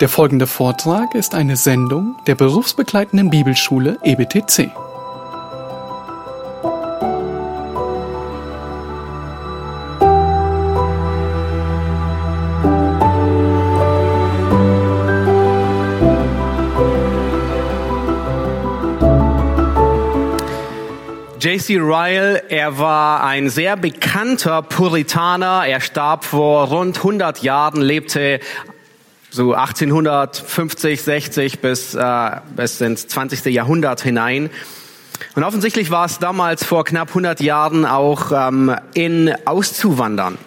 Der folgende Vortrag ist eine Sendung der berufsbegleitenden Bibelschule EBTC. J.C. Ryle, er war ein sehr bekannter Puritaner. Er starb vor rund 100 Jahren, lebte so 1850, 60 bis, äh, bis ins 20. Jahrhundert hinein. Und offensichtlich war es damals vor knapp 100 Jahren auch ähm, in auszuwandern.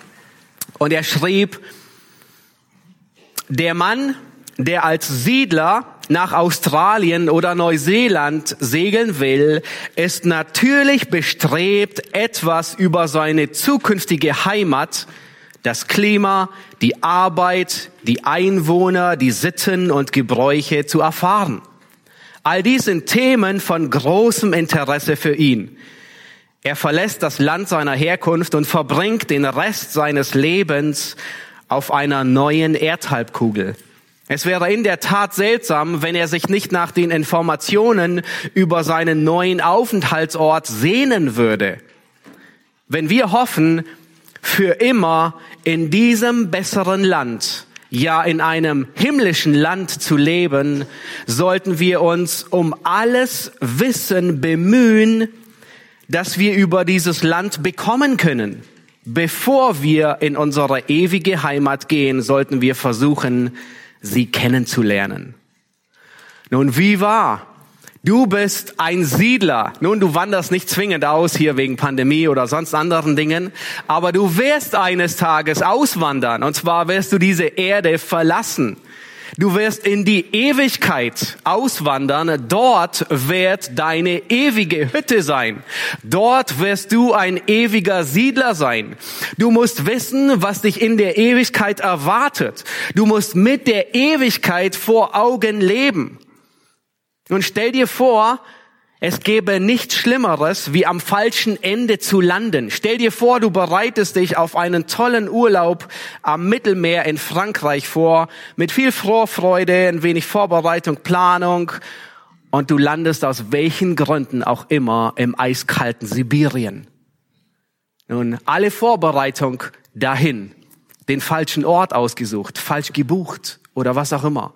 Und er schrieb, der Mann, der als Siedler nach Australien oder Neuseeland segeln will, ist natürlich bestrebt, etwas über seine zukünftige Heimat, das Klima, die Arbeit, die Einwohner, die Sitten und Gebräuche zu erfahren. All dies sind Themen von großem Interesse für ihn. Er verlässt das Land seiner Herkunft und verbringt den Rest seines Lebens auf einer neuen Erdhalbkugel. Es wäre in der Tat seltsam, wenn er sich nicht nach den Informationen über seinen neuen Aufenthaltsort sehnen würde. Wenn wir hoffen, für immer in diesem besseren Land, ja in einem himmlischen Land zu leben, sollten wir uns um alles Wissen bemühen, das wir über dieses Land bekommen können. Bevor wir in unsere ewige Heimat gehen, sollten wir versuchen, sie kennenzulernen. Nun, wie war? Du bist ein Siedler. Nun, du wanderst nicht zwingend aus hier wegen Pandemie oder sonst anderen Dingen, aber du wirst eines Tages auswandern. Und zwar wirst du diese Erde verlassen. Du wirst in die Ewigkeit auswandern. Dort wird deine ewige Hütte sein. Dort wirst du ein ewiger Siedler sein. Du musst wissen, was dich in der Ewigkeit erwartet. Du musst mit der Ewigkeit vor Augen leben. Nun stell dir vor, es gäbe nichts Schlimmeres, wie am falschen Ende zu landen. Stell dir vor, du bereitest dich auf einen tollen Urlaub am Mittelmeer in Frankreich vor, mit viel Vorfreude, ein wenig Vorbereitung, Planung, und du landest aus welchen Gründen auch immer im eiskalten Sibirien. Nun, alle Vorbereitung dahin, den falschen Ort ausgesucht, falsch gebucht oder was auch immer.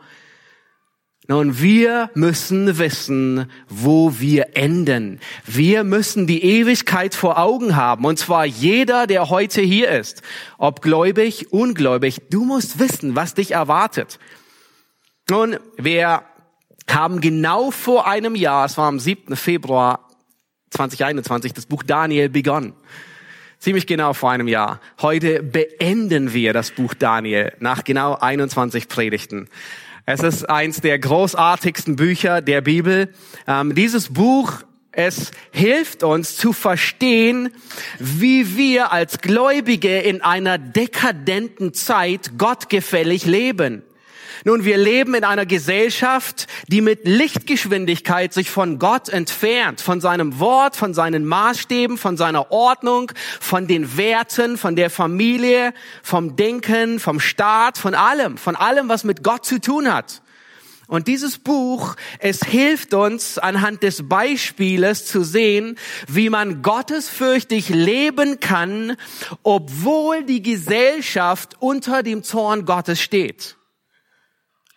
Nun, wir müssen wissen, wo wir enden. Wir müssen die Ewigkeit vor Augen haben. Und zwar jeder, der heute hier ist. Ob gläubig, ungläubig. Du musst wissen, was dich erwartet. Nun, wir haben genau vor einem Jahr, es war am 7. Februar 2021, das Buch Daniel begonnen. Ziemlich genau vor einem Jahr. Heute beenden wir das Buch Daniel nach genau 21 Predigten. Es ist eins der großartigsten Bücher der Bibel. Ähm, dieses Buch, es hilft uns zu verstehen, wie wir als Gläubige in einer dekadenten Zeit gottgefällig leben. Nun, wir leben in einer Gesellschaft, die mit Lichtgeschwindigkeit sich von Gott entfernt, von seinem Wort, von seinen Maßstäben, von seiner Ordnung, von den Werten, von der Familie, vom Denken, vom Staat, von allem, von allem, was mit Gott zu tun hat. Und dieses Buch, es hilft uns anhand des Beispieles zu sehen, wie man gottesfürchtig leben kann, obwohl die Gesellschaft unter dem Zorn Gottes steht.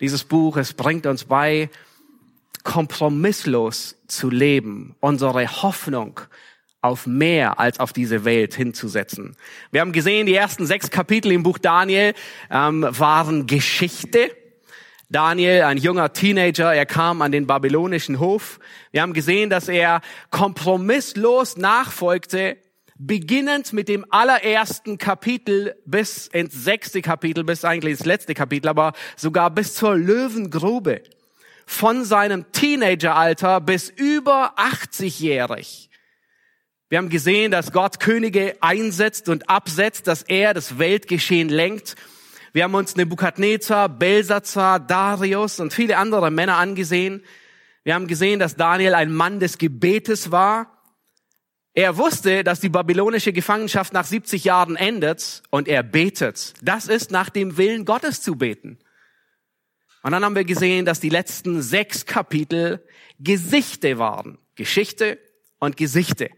Dieses Buch, es bringt uns bei, kompromisslos zu leben, unsere Hoffnung auf mehr als auf diese Welt hinzusetzen. Wir haben gesehen, die ersten sechs Kapitel im Buch Daniel ähm, waren Geschichte. Daniel, ein junger Teenager, er kam an den babylonischen Hof. Wir haben gesehen, dass er kompromisslos nachfolgte beginnend mit dem allerersten Kapitel bis ins sechste Kapitel, bis eigentlich ins letzte Kapitel, aber sogar bis zur Löwengrube. Von seinem Teenageralter bis über 80-jährig. Wir haben gesehen, dass Gott Könige einsetzt und absetzt, dass er das Weltgeschehen lenkt. Wir haben uns Nebukadnezar, Belsazar, Darius und viele andere Männer angesehen. Wir haben gesehen, dass Daniel ein Mann des Gebetes war er wusste, dass die babylonische Gefangenschaft nach 70 Jahren endet und er betet. Das ist nach dem Willen Gottes zu beten. Und dann haben wir gesehen, dass die letzten sechs Kapitel Gesichte waren. Geschichte und Gesichte.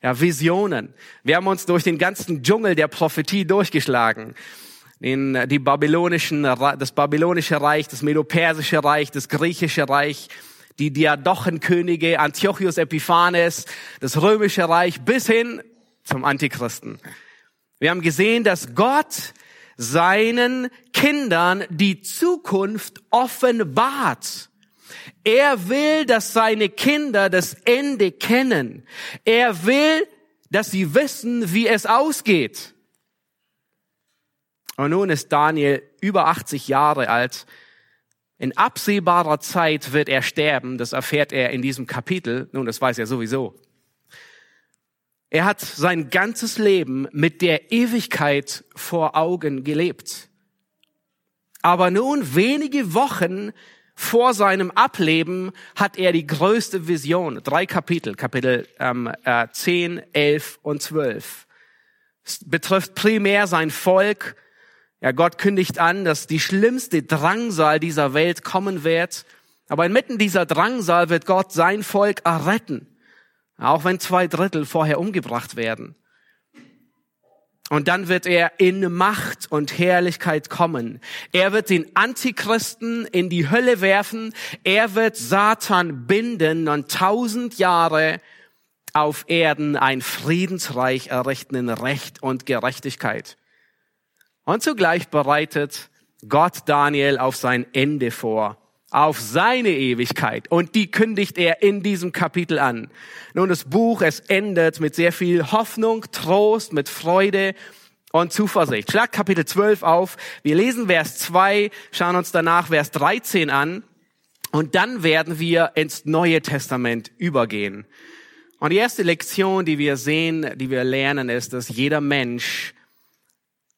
Ja, Visionen. Wir haben uns durch den ganzen Dschungel der Prophetie durchgeschlagen. In die babylonischen, das babylonische Reich, das medopersische Reich, das griechische Reich, die Diadochenkönige, Antiochus Epiphanes, das römische Reich bis hin zum Antichristen. Wir haben gesehen, dass Gott seinen Kindern die Zukunft offenbart. Er will, dass seine Kinder das Ende kennen. Er will, dass sie wissen, wie es ausgeht. Und nun ist Daniel über 80 Jahre alt. In absehbarer Zeit wird er sterben. Das erfährt er in diesem Kapitel. Nun, das weiß er sowieso. Er hat sein ganzes Leben mit der Ewigkeit vor Augen gelebt. Aber nun, wenige Wochen vor seinem Ableben, hat er die größte Vision. Drei Kapitel, Kapitel ähm, äh, 10, 11 und 12. Es betrifft primär sein Volk. Ja, Gott kündigt an, dass die schlimmste Drangsal dieser Welt kommen wird. Aber inmitten dieser Drangsal wird Gott sein Volk erretten. Auch wenn zwei Drittel vorher umgebracht werden. Und dann wird er in Macht und Herrlichkeit kommen. Er wird den Antichristen in die Hölle werfen. Er wird Satan binden und tausend Jahre auf Erden ein Friedensreich errichten in Recht und Gerechtigkeit. Und zugleich bereitet Gott Daniel auf sein Ende vor auf seine Ewigkeit. Und die kündigt er in diesem Kapitel an. Nun, das Buch, es endet mit sehr viel Hoffnung, Trost, mit Freude und Zuversicht. Schlag Kapitel 12 auf. Wir lesen Vers 2, schauen uns danach Vers 13 an. Und dann werden wir ins Neue Testament übergehen. Und die erste Lektion, die wir sehen, die wir lernen, ist, dass jeder Mensch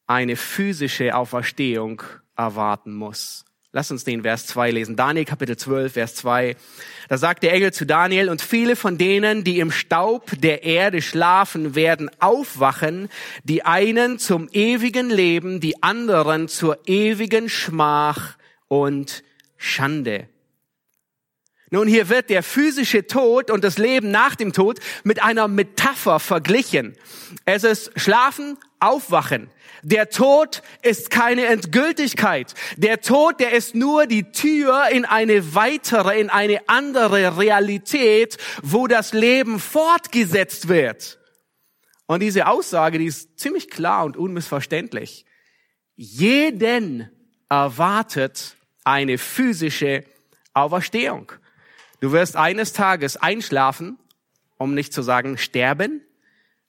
eine physische Auferstehung erwarten muss. Lass uns den Vers 2 lesen. Daniel Kapitel 12, Vers 2. Da sagt der Engel zu Daniel, und viele von denen, die im Staub der Erde schlafen, werden aufwachen, die einen zum ewigen Leben, die anderen zur ewigen Schmach und Schande. Nun, hier wird der physische Tod und das Leben nach dem Tod mit einer Metapher verglichen. Es ist Schlafen, Aufwachen. Der Tod ist keine Endgültigkeit. Der Tod, der ist nur die Tür in eine weitere, in eine andere Realität, wo das Leben fortgesetzt wird. Und diese Aussage, die ist ziemlich klar und unmissverständlich. Jeden erwartet eine physische Auferstehung. Du wirst eines Tages einschlafen, um nicht zu sagen sterben,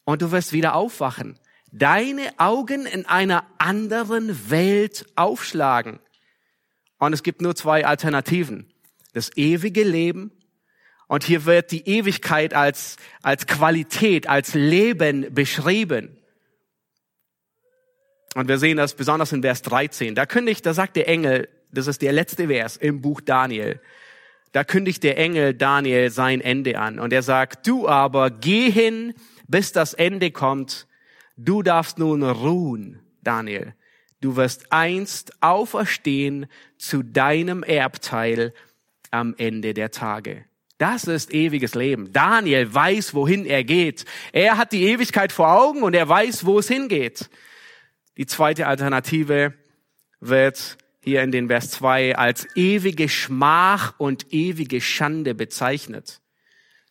und du wirst wieder aufwachen deine Augen in einer anderen Welt aufschlagen. Und es gibt nur zwei Alternativen. Das ewige Leben. Und hier wird die Ewigkeit als, als Qualität, als Leben beschrieben. Und wir sehen das besonders in Vers 13. Da kündigt, da sagt der Engel, das ist der letzte Vers im Buch Daniel. Da kündigt der Engel Daniel sein Ende an. Und er sagt, du aber geh hin, bis das Ende kommt Du darfst nun ruhen, Daniel. Du wirst einst auferstehen zu deinem Erbteil am Ende der Tage. Das ist ewiges Leben. Daniel weiß, wohin er geht. Er hat die Ewigkeit vor Augen und er weiß, wo es hingeht. Die zweite Alternative wird hier in den Vers 2 als ewige Schmach und ewige Schande bezeichnet.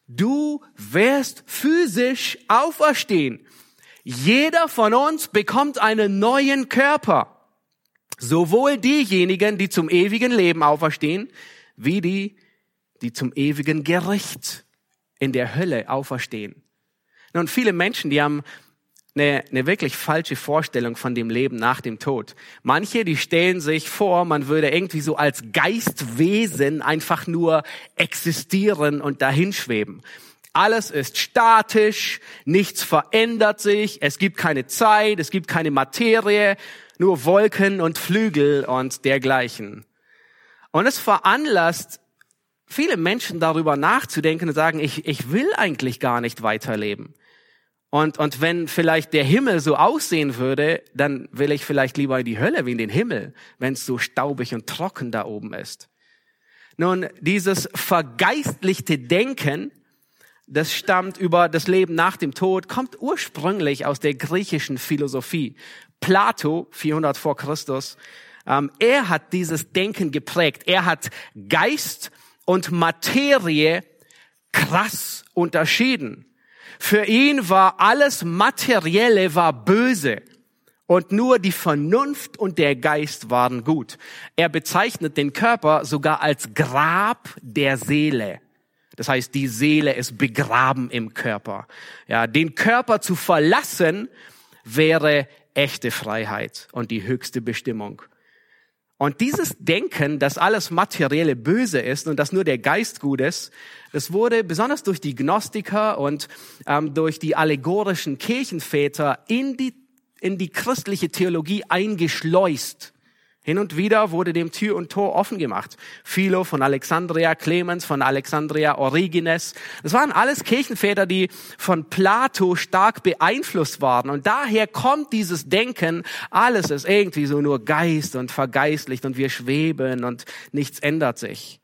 Du wirst physisch auferstehen. Jeder von uns bekommt einen neuen Körper. Sowohl diejenigen, die zum ewigen Leben auferstehen, wie die, die zum ewigen Gericht in der Hölle auferstehen. Nun, viele Menschen, die haben eine, eine wirklich falsche Vorstellung von dem Leben nach dem Tod. Manche, die stellen sich vor, man würde irgendwie so als Geistwesen einfach nur existieren und dahinschweben. Alles ist statisch, nichts verändert sich, es gibt keine Zeit, es gibt keine Materie, nur Wolken und Flügel und dergleichen. Und es veranlasst viele Menschen darüber nachzudenken und sagen, ich, ich will eigentlich gar nicht weiterleben. Und, und wenn vielleicht der Himmel so aussehen würde, dann will ich vielleicht lieber in die Hölle wie in den Himmel, wenn es so staubig und trocken da oben ist. Nun, dieses vergeistlichte Denken, das stammt über das Leben nach dem Tod, kommt ursprünglich aus der griechischen Philosophie. Plato, 400 vor Christus, ähm, er hat dieses Denken geprägt. Er hat Geist und Materie krass unterschieden. Für ihn war alles Materielle war böse und nur die Vernunft und der Geist waren gut. Er bezeichnet den Körper sogar als Grab der Seele. Das heißt, die Seele ist begraben im Körper. Ja, den Körper zu verlassen wäre echte Freiheit und die höchste Bestimmung. Und dieses Denken, dass alles Materielle böse ist und dass nur der Geist gut ist, das wurde besonders durch die Gnostiker und ähm, durch die allegorischen Kirchenväter in die, in die christliche Theologie eingeschleust. Hin und wieder wurde dem Tür und Tor offen gemacht. Philo von Alexandria, Clemens von Alexandria, Origenes. Das waren alles Kirchenväter, die von Plato stark beeinflusst waren. Und daher kommt dieses Denken, alles ist irgendwie so nur Geist und vergeistlicht und wir schweben und nichts ändert sich.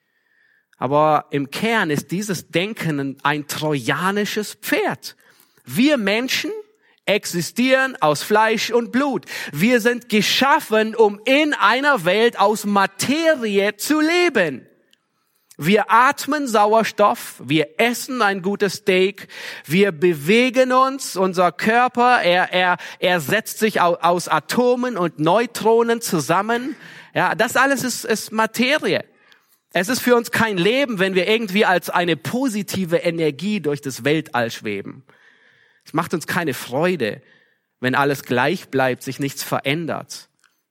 Aber im Kern ist dieses Denken ein trojanisches Pferd. Wir Menschen existieren aus Fleisch und Blut. Wir sind geschaffen, um in einer Welt aus Materie zu leben. Wir atmen Sauerstoff, wir essen ein gutes Steak, wir bewegen uns, unser Körper, er, er, er setzt sich aus Atomen und Neutronen zusammen. Ja, das alles ist, ist Materie. Es ist für uns kein Leben, wenn wir irgendwie als eine positive Energie durch das Weltall schweben. Es macht uns keine Freude, wenn alles gleich bleibt, sich nichts verändert.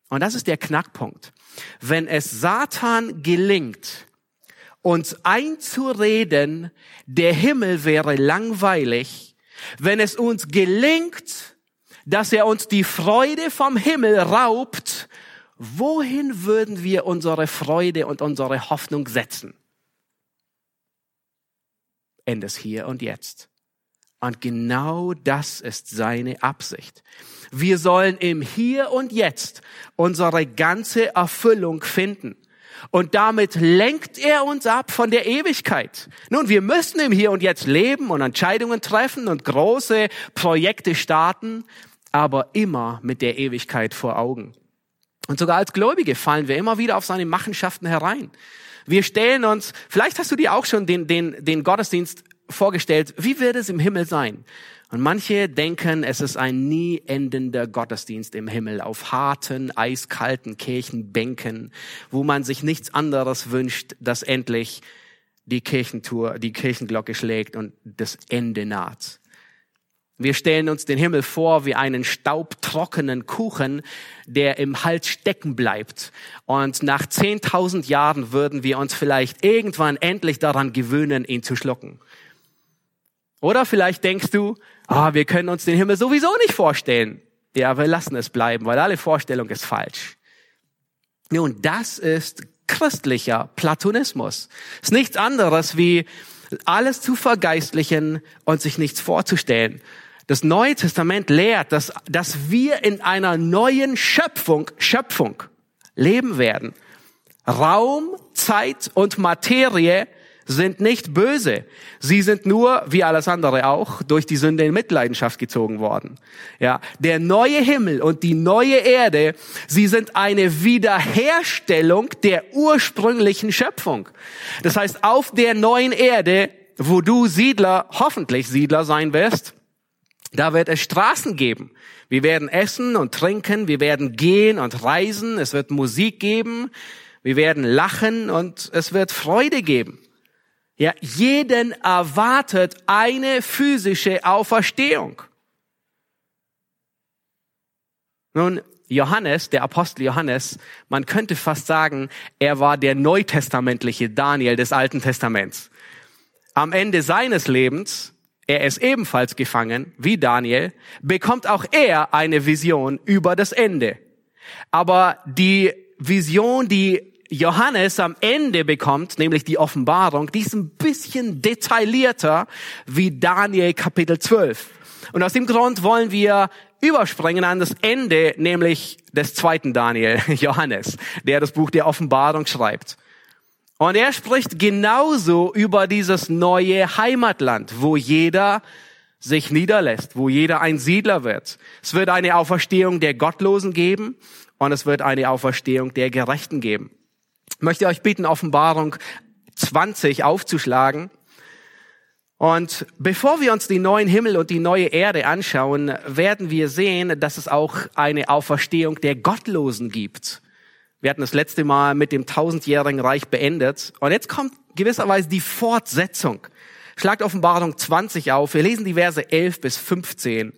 Und das ist der Knackpunkt. Wenn es Satan gelingt, uns einzureden, der Himmel wäre langweilig, wenn es uns gelingt, dass er uns die Freude vom Himmel raubt, wohin würden wir unsere Freude und unsere Hoffnung setzen? Endes hier und jetzt. Und genau das ist seine Absicht. Wir sollen im Hier und Jetzt unsere ganze Erfüllung finden. Und damit lenkt er uns ab von der Ewigkeit. Nun, wir müssen im Hier und Jetzt leben und Entscheidungen treffen und große Projekte starten, aber immer mit der Ewigkeit vor Augen. Und sogar als Gläubige fallen wir immer wieder auf seine Machenschaften herein. Wir stellen uns, vielleicht hast du dir auch schon den, den, den Gottesdienst vorgestellt, wie wird es im Himmel sein? Und manche denken, es ist ein nie endender Gottesdienst im Himmel auf harten, eiskalten Kirchenbänken, wo man sich nichts anderes wünscht, dass endlich die Kirchentour, die Kirchenglocke schlägt und das Ende naht. Wir stellen uns den Himmel vor wie einen staubtrockenen Kuchen, der im Hals stecken bleibt. Und nach 10.000 Jahren würden wir uns vielleicht irgendwann endlich daran gewöhnen, ihn zu schlucken. Oder vielleicht denkst du, ah, wir können uns den Himmel sowieso nicht vorstellen. Ja, wir lassen es bleiben, weil alle Vorstellung ist falsch. Nun, das ist christlicher Platonismus. Ist nichts anderes wie alles zu vergeistlichen und sich nichts vorzustellen. Das Neue Testament lehrt, dass, dass wir in einer neuen Schöpfung, Schöpfung leben werden. Raum, Zeit und Materie sind nicht böse. Sie sind nur, wie alles andere auch, durch die Sünde in Mitleidenschaft gezogen worden. Ja, der neue Himmel und die neue Erde, sie sind eine Wiederherstellung der ursprünglichen Schöpfung. Das heißt, auf der neuen Erde, wo du Siedler, hoffentlich Siedler sein wirst, da wird es Straßen geben. Wir werden essen und trinken, wir werden gehen und reisen, es wird Musik geben, wir werden lachen und es wird Freude geben. Ja, jeden erwartet eine physische Auferstehung. Nun, Johannes, der Apostel Johannes, man könnte fast sagen, er war der neutestamentliche Daniel des Alten Testaments. Am Ende seines Lebens, er ist ebenfalls gefangen, wie Daniel, bekommt auch er eine Vision über das Ende. Aber die Vision, die Johannes am Ende bekommt, nämlich die Offenbarung, die ist ein bisschen detaillierter wie Daniel Kapitel 12. Und aus dem Grund wollen wir überspringen an das Ende, nämlich des zweiten Daniel, Johannes, der das Buch der Offenbarung schreibt. Und er spricht genauso über dieses neue Heimatland, wo jeder sich niederlässt, wo jeder ein Siedler wird. Es wird eine Auferstehung der Gottlosen geben und es wird eine Auferstehung der Gerechten geben. Möchte euch bitten, Offenbarung 20 aufzuschlagen. Und bevor wir uns die neuen Himmel und die neue Erde anschauen, werden wir sehen, dass es auch eine Auferstehung der Gottlosen gibt. Wir hatten das letzte Mal mit dem tausendjährigen Reich beendet. Und jetzt kommt gewisserweise die Fortsetzung. Schlagt Offenbarung 20 auf. Wir lesen die Verse 11 bis 15.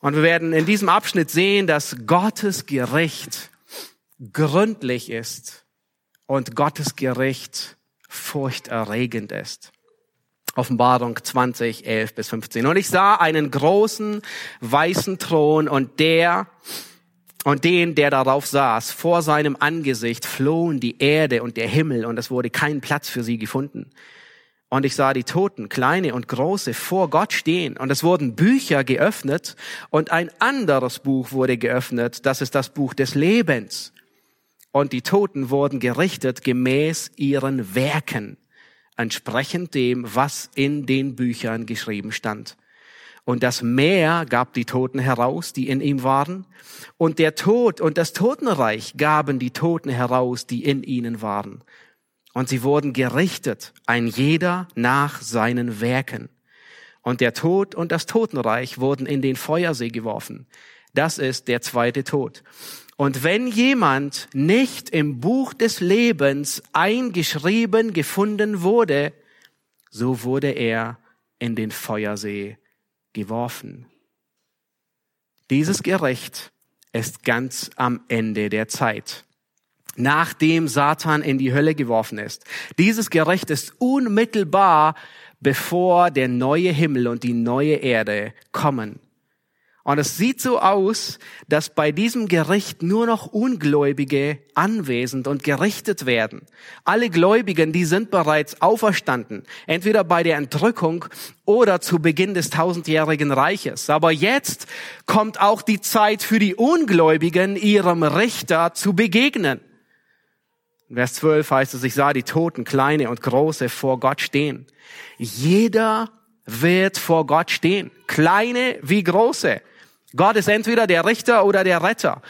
Und wir werden in diesem Abschnitt sehen, dass Gottes Gericht gründlich ist und Gottes Gericht furchterregend ist. Offenbarung 20, 11 bis 15. Und ich sah einen großen weißen Thron und der und den, der darauf saß, vor seinem Angesicht flohen die Erde und der Himmel und es wurde kein Platz für sie gefunden. Und ich sah die Toten, kleine und große, vor Gott stehen. Und es wurden Bücher geöffnet und ein anderes Buch wurde geöffnet. Das ist das Buch des Lebens. Und die Toten wurden gerichtet gemäß ihren Werken entsprechend dem, was in den Büchern geschrieben stand. Und das Meer gab die Toten heraus, die in ihm waren. Und der Tod und das Totenreich gaben die Toten heraus, die in ihnen waren. Und sie wurden gerichtet, ein jeder nach seinen Werken. Und der Tod und das Totenreich wurden in den Feuersee geworfen. Das ist der zweite Tod. Und wenn jemand nicht im Buch des Lebens eingeschrieben gefunden wurde, so wurde er in den Feuersee geworfen. Dieses Gericht ist ganz am Ende der Zeit, nachdem Satan in die Hölle geworfen ist. Dieses Gericht ist unmittelbar, bevor der neue Himmel und die neue Erde kommen. Und es sieht so aus, dass bei diesem Gericht nur noch Ungläubige anwesend und gerichtet werden. Alle Gläubigen, die sind bereits auferstanden, entweder bei der Entrückung oder zu Beginn des tausendjährigen Reiches. Aber jetzt kommt auch die Zeit für die Ungläubigen, ihrem Richter zu begegnen. In Vers 12 heißt es, ich sah die Toten, kleine und große, vor Gott stehen. Jeder wird vor Gott stehen, kleine wie große. Gott ist entweder der Richter oder der Retter.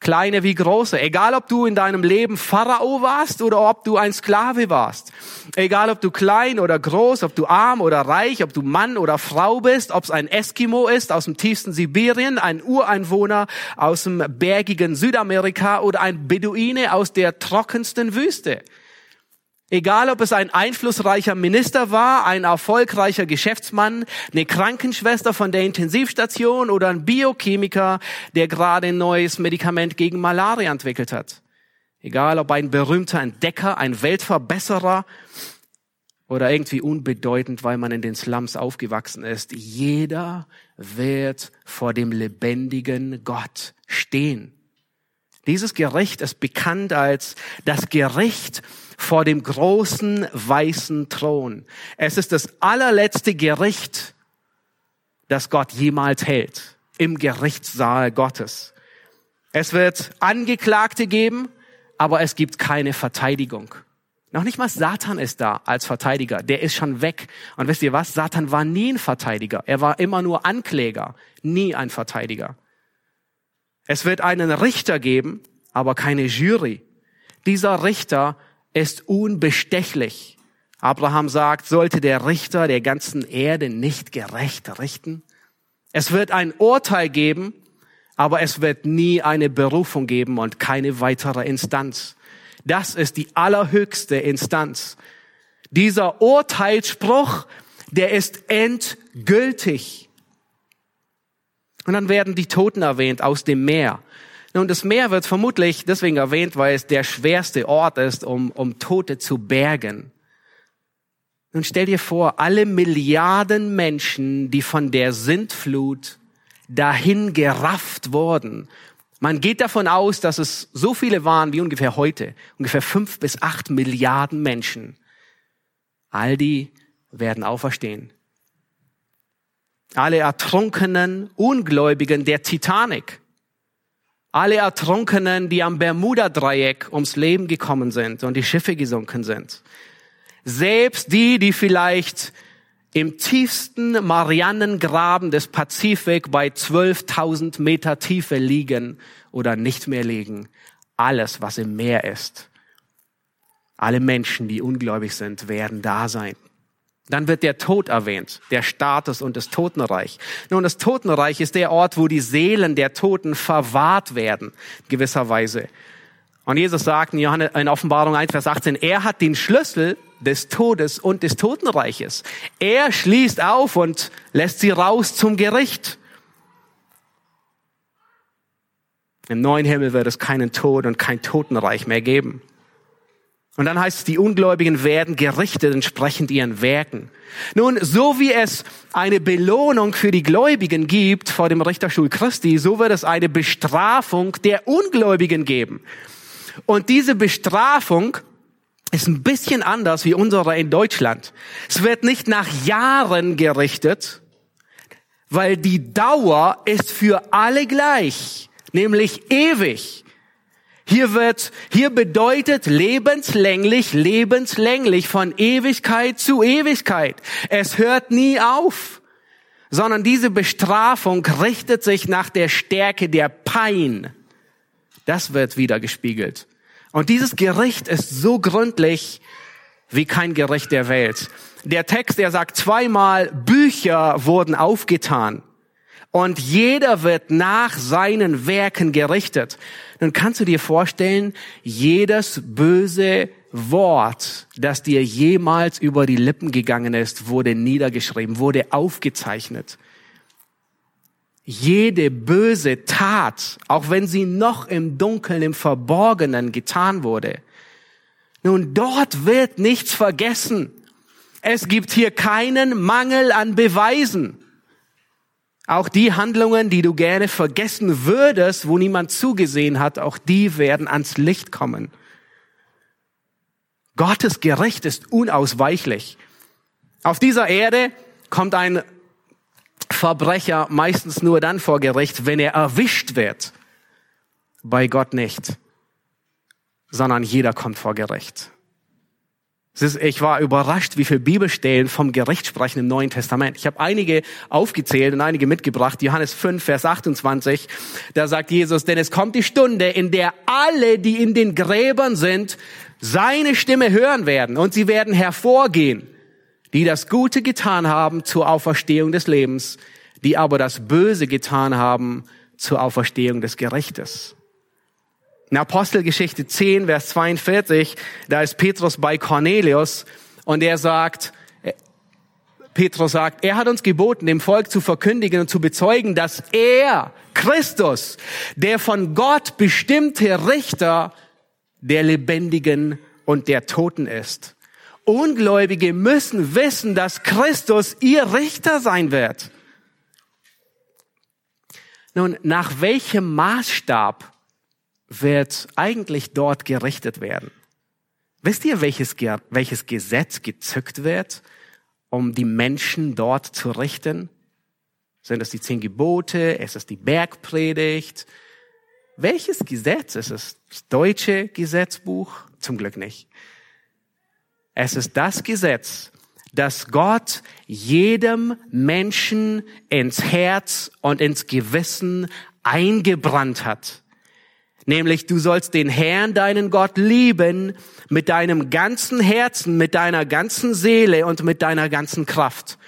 Kleine wie große. Egal, ob du in deinem Leben Pharao warst oder ob du ein Sklave warst. Egal, ob du klein oder groß, ob du arm oder reich, ob du Mann oder Frau bist, ob es ein Eskimo ist aus dem tiefsten Sibirien, ein Ureinwohner aus dem bergigen Südamerika oder ein Beduine aus der trockensten Wüste. Egal, ob es ein einflussreicher Minister war, ein erfolgreicher Geschäftsmann, eine Krankenschwester von der Intensivstation oder ein Biochemiker, der gerade ein neues Medikament gegen Malaria entwickelt hat. Egal, ob ein berühmter Entdecker, ein Weltverbesserer oder irgendwie unbedeutend, weil man in den Slums aufgewachsen ist. Jeder wird vor dem lebendigen Gott stehen. Dieses Gericht ist bekannt als das Gericht vor dem großen weißen Thron. Es ist das allerletzte Gericht, das Gott jemals hält, im Gerichtssaal Gottes. Es wird Angeklagte geben, aber es gibt keine Verteidigung. Noch nicht mal Satan ist da als Verteidiger. Der ist schon weg. Und wisst ihr was? Satan war nie ein Verteidiger. Er war immer nur Ankläger, nie ein Verteidiger. Es wird einen Richter geben, aber keine Jury. Dieser Richter ist unbestechlich. Abraham sagt, sollte der Richter der ganzen Erde nicht gerecht richten? Es wird ein Urteil geben, aber es wird nie eine Berufung geben und keine weitere Instanz. Das ist die allerhöchste Instanz. Dieser Urteilsspruch, der ist endgültig. Und dann werden die Toten erwähnt aus dem Meer. Nun, das Meer wird vermutlich deswegen erwähnt, weil es der schwerste Ort ist, um, um Tote zu bergen. Nun stell dir vor, alle Milliarden Menschen, die von der Sintflut dahin gerafft wurden. Man geht davon aus, dass es so viele waren wie ungefähr heute. Ungefähr fünf bis acht Milliarden Menschen. All die werden auferstehen. Alle ertrunkenen Ungläubigen der Titanic, alle Ertrunkenen, die am Bermuda-Dreieck ums Leben gekommen sind und die Schiffe gesunken sind, selbst die, die vielleicht im tiefsten Marianengraben des Pazifik bei 12.000 Meter Tiefe liegen oder nicht mehr liegen, alles, was im Meer ist, alle Menschen, die ungläubig sind, werden da sein. Dann wird der Tod erwähnt, der Status und das Totenreich. Nun, das Totenreich ist der Ort, wo die Seelen der Toten verwahrt werden, gewisserweise. Und Jesus sagt in, Johannes, in Offenbarung 1, Vers 18, er hat den Schlüssel des Todes und des Totenreiches. Er schließt auf und lässt sie raus zum Gericht. Im neuen Himmel wird es keinen Tod und kein Totenreich mehr geben. Und dann heißt es, die Ungläubigen werden gerichtet entsprechend ihren Werken. Nun, so wie es eine Belohnung für die Gläubigen gibt vor dem Richterstuhl Christi, so wird es eine Bestrafung der Ungläubigen geben. Und diese Bestrafung ist ein bisschen anders wie unsere in Deutschland. Es wird nicht nach Jahren gerichtet, weil die Dauer ist für alle gleich, nämlich ewig. Hier wird, hier bedeutet lebenslänglich, lebenslänglich von Ewigkeit zu Ewigkeit. Es hört nie auf, sondern diese Bestrafung richtet sich nach der Stärke der Pein. Das wird wieder gespiegelt. Und dieses Gericht ist so gründlich wie kein Gericht der Welt. Der Text, der sagt zweimal, Bücher wurden aufgetan und jeder wird nach seinen Werken gerichtet. Dann kannst du dir vorstellen, jedes böse Wort, das dir jemals über die Lippen gegangen ist, wurde niedergeschrieben, wurde aufgezeichnet. Jede böse Tat, auch wenn sie noch im Dunkeln, im Verborgenen getan wurde. Nun, dort wird nichts vergessen. Es gibt hier keinen Mangel an Beweisen. Auch die Handlungen, die du gerne vergessen würdest, wo niemand zugesehen hat, auch die werden ans Licht kommen. Gottes Gericht ist unausweichlich. Auf dieser Erde kommt ein Verbrecher meistens nur dann vor Gericht, wenn er erwischt wird. Bei Gott nicht, sondern jeder kommt vor Gericht. Ich war überrascht, wie viele Bibelstellen vom Gericht sprechen im Neuen Testament. Ich habe einige aufgezählt und einige mitgebracht. Johannes 5, Vers 28, da sagt Jesus, denn es kommt die Stunde, in der alle, die in den Gräbern sind, seine Stimme hören werden und sie werden hervorgehen, die das Gute getan haben zur Auferstehung des Lebens, die aber das Böse getan haben zur Auferstehung des Gerichtes. In Apostelgeschichte 10, Vers 42, da ist Petrus bei Cornelius und er sagt, äh, Petrus sagt, er hat uns geboten, dem Volk zu verkündigen und zu bezeugen, dass er, Christus, der von Gott bestimmte Richter der Lebendigen und der Toten ist. Ungläubige müssen wissen, dass Christus ihr Richter sein wird. Nun, nach welchem Maßstab wird eigentlich dort gerichtet werden. Wisst ihr, welches, welches Gesetz gezückt wird, um die Menschen dort zu richten? Sind es die zehn Gebote? Ist es die Bergpredigt? Welches Gesetz? Ist es das deutsche Gesetzbuch? Zum Glück nicht. Es ist das Gesetz, das Gott jedem Menschen ins Herz und ins Gewissen eingebrannt hat nämlich du sollst den Herrn, deinen Gott, lieben mit deinem ganzen Herzen, mit deiner ganzen Seele und mit deiner ganzen Kraft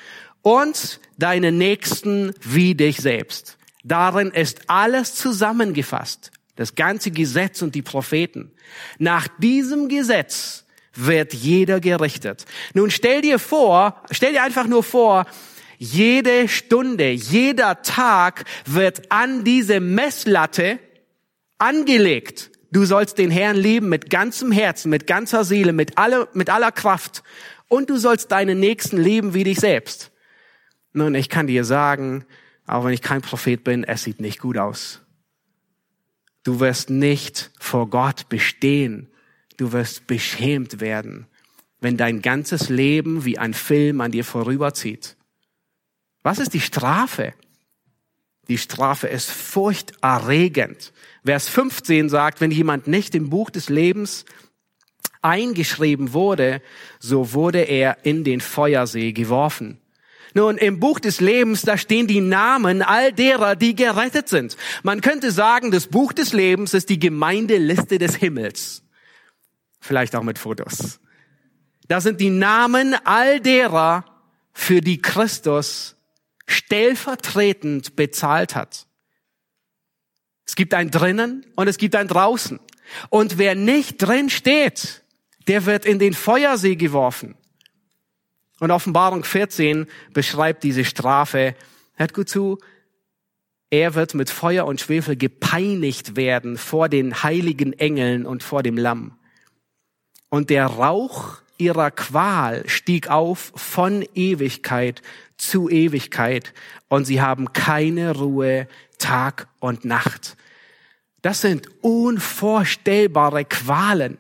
und deine Nächsten wie dich selbst. Darin ist alles zusammengefasst, das ganze Gesetz und die Propheten. Nach diesem Gesetz wird jeder gerichtet. Nun stell dir vor, stell dir einfach nur vor, jede Stunde, jeder Tag wird an diese Messlatte angelegt. Du sollst den Herrn lieben mit ganzem Herzen, mit ganzer Seele, mit aller, mit aller Kraft. Und du sollst deinen Nächsten lieben wie dich selbst. Nun, ich kann dir sagen, auch wenn ich kein Prophet bin, es sieht nicht gut aus. Du wirst nicht vor Gott bestehen. Du wirst beschämt werden, wenn dein ganzes Leben wie ein Film an dir vorüberzieht. Was ist die Strafe? Die Strafe ist furchterregend. Vers 15 sagt, wenn jemand nicht im Buch des Lebens eingeschrieben wurde, so wurde er in den Feuersee geworfen. Nun, im Buch des Lebens, da stehen die Namen all derer, die gerettet sind. Man könnte sagen, das Buch des Lebens ist die Gemeindeliste des Himmels. Vielleicht auch mit Fotos. Da sind die Namen all derer, für die Christus stellvertretend bezahlt hat. Es gibt ein drinnen und es gibt ein draußen. Und wer nicht drin steht, der wird in den Feuersee geworfen. Und Offenbarung 14 beschreibt diese Strafe. Hört gut zu. Er wird mit Feuer und Schwefel gepeinigt werden vor den heiligen Engeln und vor dem Lamm. Und der Rauch ihrer Qual stieg auf von Ewigkeit zu Ewigkeit und sie haben keine Ruhe Tag und Nacht. Das sind unvorstellbare Qualen.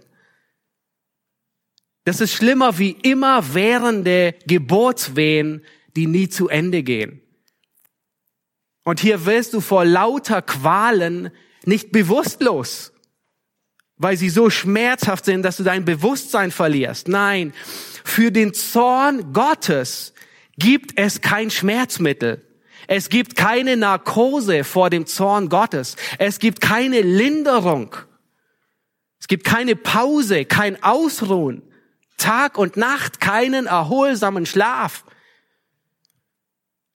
Das ist schlimmer wie immer währende Geburtswehen, die nie zu Ende gehen. Und hier wirst du vor lauter Qualen nicht bewusstlos, weil sie so schmerzhaft sind, dass du dein Bewusstsein verlierst. Nein, für den Zorn Gottes gibt es kein Schmerzmittel. Es gibt keine Narkose vor dem Zorn Gottes. Es gibt keine Linderung. Es gibt keine Pause, kein Ausruhen. Tag und Nacht keinen erholsamen Schlaf.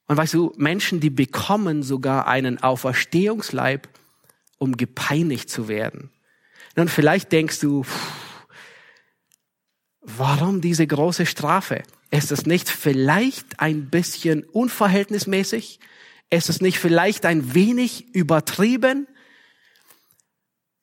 Und weißt du, Menschen, die bekommen sogar einen Auferstehungsleib, um gepeinigt zu werden. Nun, vielleicht denkst du, pff, warum diese große Strafe? Ist es nicht vielleicht ein bisschen unverhältnismäßig? Ist es nicht vielleicht ein wenig übertrieben?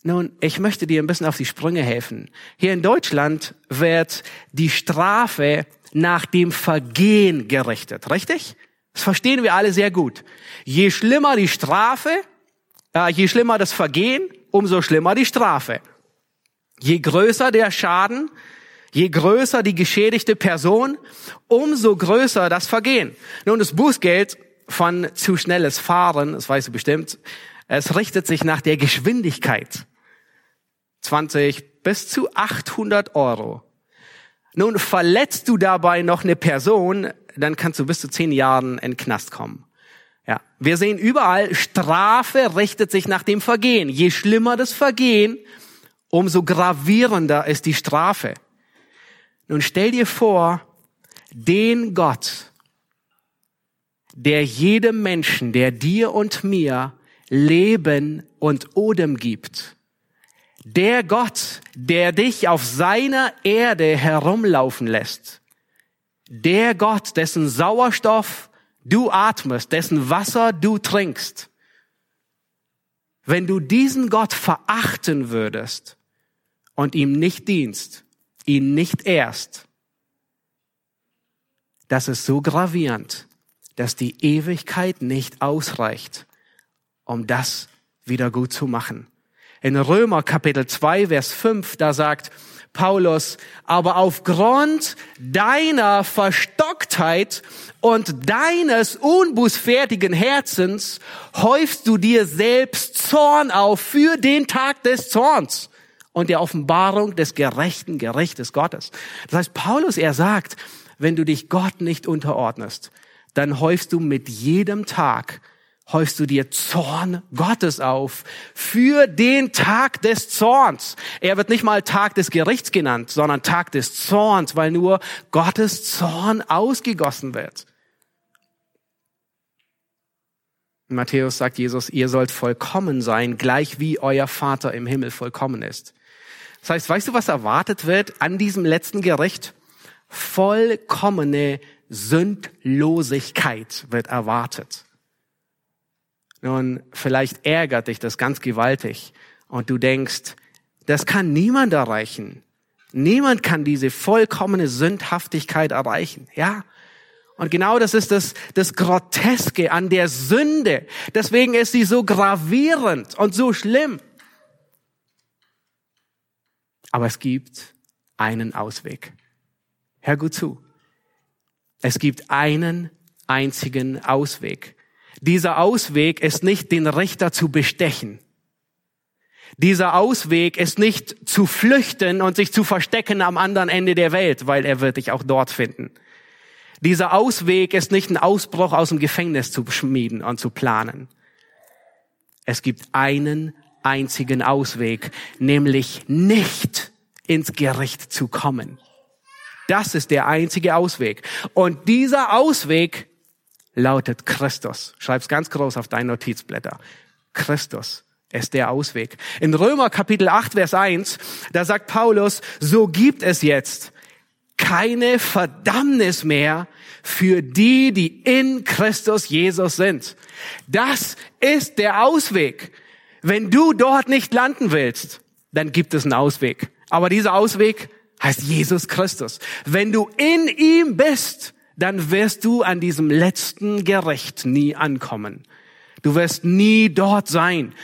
Nun, ich möchte dir ein bisschen auf die Sprünge helfen. Hier in Deutschland wird die Strafe nach dem Vergehen gerichtet, richtig? Das verstehen wir alle sehr gut. Je schlimmer die Strafe, äh, je schlimmer das Vergehen, umso schlimmer die Strafe. Je größer der Schaden, je größer die geschädigte Person, umso größer das Vergehen. Nun, das Bußgeld von zu schnelles Fahren, das weißt du bestimmt, es richtet sich nach der Geschwindigkeit. 20 bis zu 800 Euro. Nun, verletzt du dabei noch eine Person, dann kannst du bis zu zehn Jahren in den Knast kommen. Ja, wir sehen überall, Strafe richtet sich nach dem Vergehen. Je schlimmer das Vergehen, umso gravierender ist die Strafe. Nun stell dir vor, den Gott, der jedem Menschen, der dir und mir Leben und Odem gibt, der Gott, der dich auf seiner Erde herumlaufen lässt. Der Gott, dessen Sauerstoff du atmest, dessen Wasser du trinkst. Wenn du diesen Gott verachten würdest und ihm nicht dienst, ihn nicht ehrst, das ist so gravierend, dass die Ewigkeit nicht ausreicht, um das wieder gut zu machen. In Römer Kapitel 2, Vers 5, da sagt Paulus, aber aufgrund deiner Verstocktheit und deines unbußfertigen Herzens häufst du dir selbst Zorn auf für den Tag des Zorns und der Offenbarung des gerechten Gerichtes Gottes. Das heißt, Paulus, er sagt, wenn du dich Gott nicht unterordnest, dann häufst du mit jedem Tag häufst du dir Zorn Gottes auf für den Tag des Zorns. Er wird nicht mal Tag des Gerichts genannt, sondern Tag des Zorns, weil nur Gottes Zorn ausgegossen wird. In Matthäus sagt Jesus, ihr sollt vollkommen sein, gleich wie euer Vater im Himmel vollkommen ist. Das heißt, weißt du, was erwartet wird an diesem letzten Gericht? Vollkommene Sündlosigkeit wird erwartet. Nun, vielleicht ärgert dich das ganz gewaltig und du denkst, das kann niemand erreichen. Niemand kann diese vollkommene Sündhaftigkeit erreichen. Ja. Und genau das ist das, das Groteske an der Sünde. Deswegen ist sie so gravierend und so schlimm. Aber es gibt einen Ausweg. Hör gut zu. Es gibt einen einzigen Ausweg. Dieser Ausweg ist nicht den Richter zu bestechen. Dieser Ausweg ist nicht zu flüchten und sich zu verstecken am anderen Ende der Welt, weil er wird dich auch dort finden. Dieser Ausweg ist nicht ein Ausbruch aus dem Gefängnis zu schmieden und zu planen. Es gibt einen einzigen Ausweg, nämlich nicht ins Gericht zu kommen. Das ist der einzige Ausweg. Und dieser Ausweg lautet Christus. Schreib's ganz groß auf deine Notizblätter. Christus ist der Ausweg. In Römer Kapitel 8, Vers 1, da sagt Paulus, so gibt es jetzt keine Verdammnis mehr für die, die in Christus Jesus sind. Das ist der Ausweg. Wenn du dort nicht landen willst, dann gibt es einen Ausweg. Aber dieser Ausweg heißt Jesus Christus. Wenn du in ihm bist, dann wirst du an diesem letzten Gericht nie ankommen. Du wirst nie dort sein.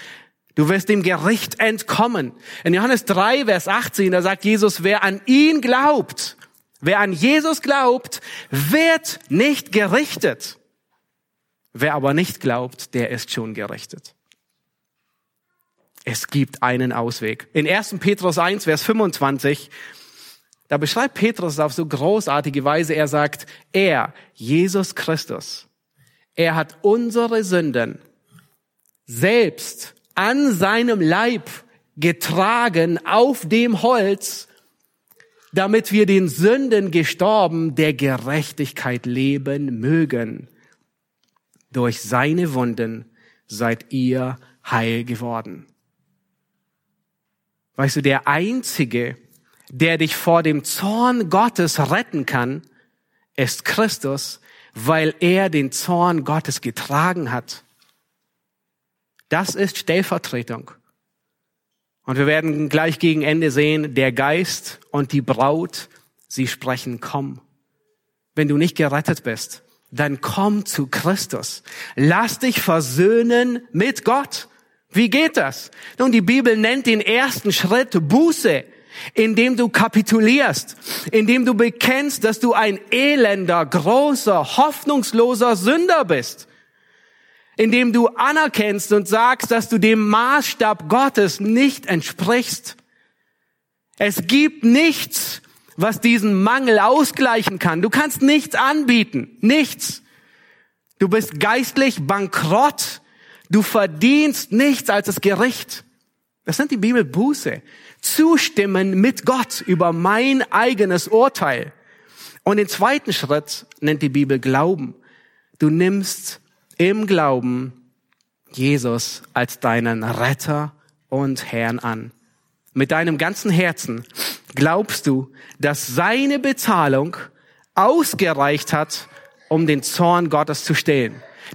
Du wirst dem Gericht entkommen. In Johannes 3, Vers 18, da sagt Jesus, wer an ihn glaubt, wer an Jesus glaubt, wird nicht gerichtet. Wer aber nicht glaubt, der ist schon gerichtet. Es gibt einen Ausweg. In 1. Petrus 1, Vers 25, da beschreibt Petrus auf so großartige Weise, er sagt, er, Jesus Christus, er hat unsere Sünden selbst an seinem Leib getragen auf dem Holz, damit wir den Sünden gestorben der Gerechtigkeit leben mögen. Durch seine Wunden seid ihr heil geworden. Weißt du, der einzige, der dich vor dem Zorn Gottes retten kann, ist Christus, weil er den Zorn Gottes getragen hat. Das ist Stellvertretung. Und wir werden gleich gegen Ende sehen, der Geist und die Braut, sie sprechen, komm. Wenn du nicht gerettet bist, dann komm zu Christus. Lass dich versöhnen mit Gott. Wie geht das? Nun, die Bibel nennt den ersten Schritt Buße indem du kapitulierst, indem du bekennst, dass du ein elender, großer, hoffnungsloser Sünder bist, indem du anerkennst und sagst, dass du dem Maßstab Gottes nicht entsprichst. Es gibt nichts, was diesen Mangel ausgleichen kann. Du kannst nichts anbieten, nichts. Du bist geistlich bankrott. Du verdienst nichts als das Gericht. Das nennt die Bibel Buße zustimmen mit Gott über mein eigenes Urteil. Und den zweiten Schritt nennt die Bibel Glauben. Du nimmst im Glauben Jesus als deinen Retter und Herrn an. Mit deinem ganzen Herzen glaubst du, dass seine Bezahlung ausgereicht hat, um den Zorn Gottes zu stehlen.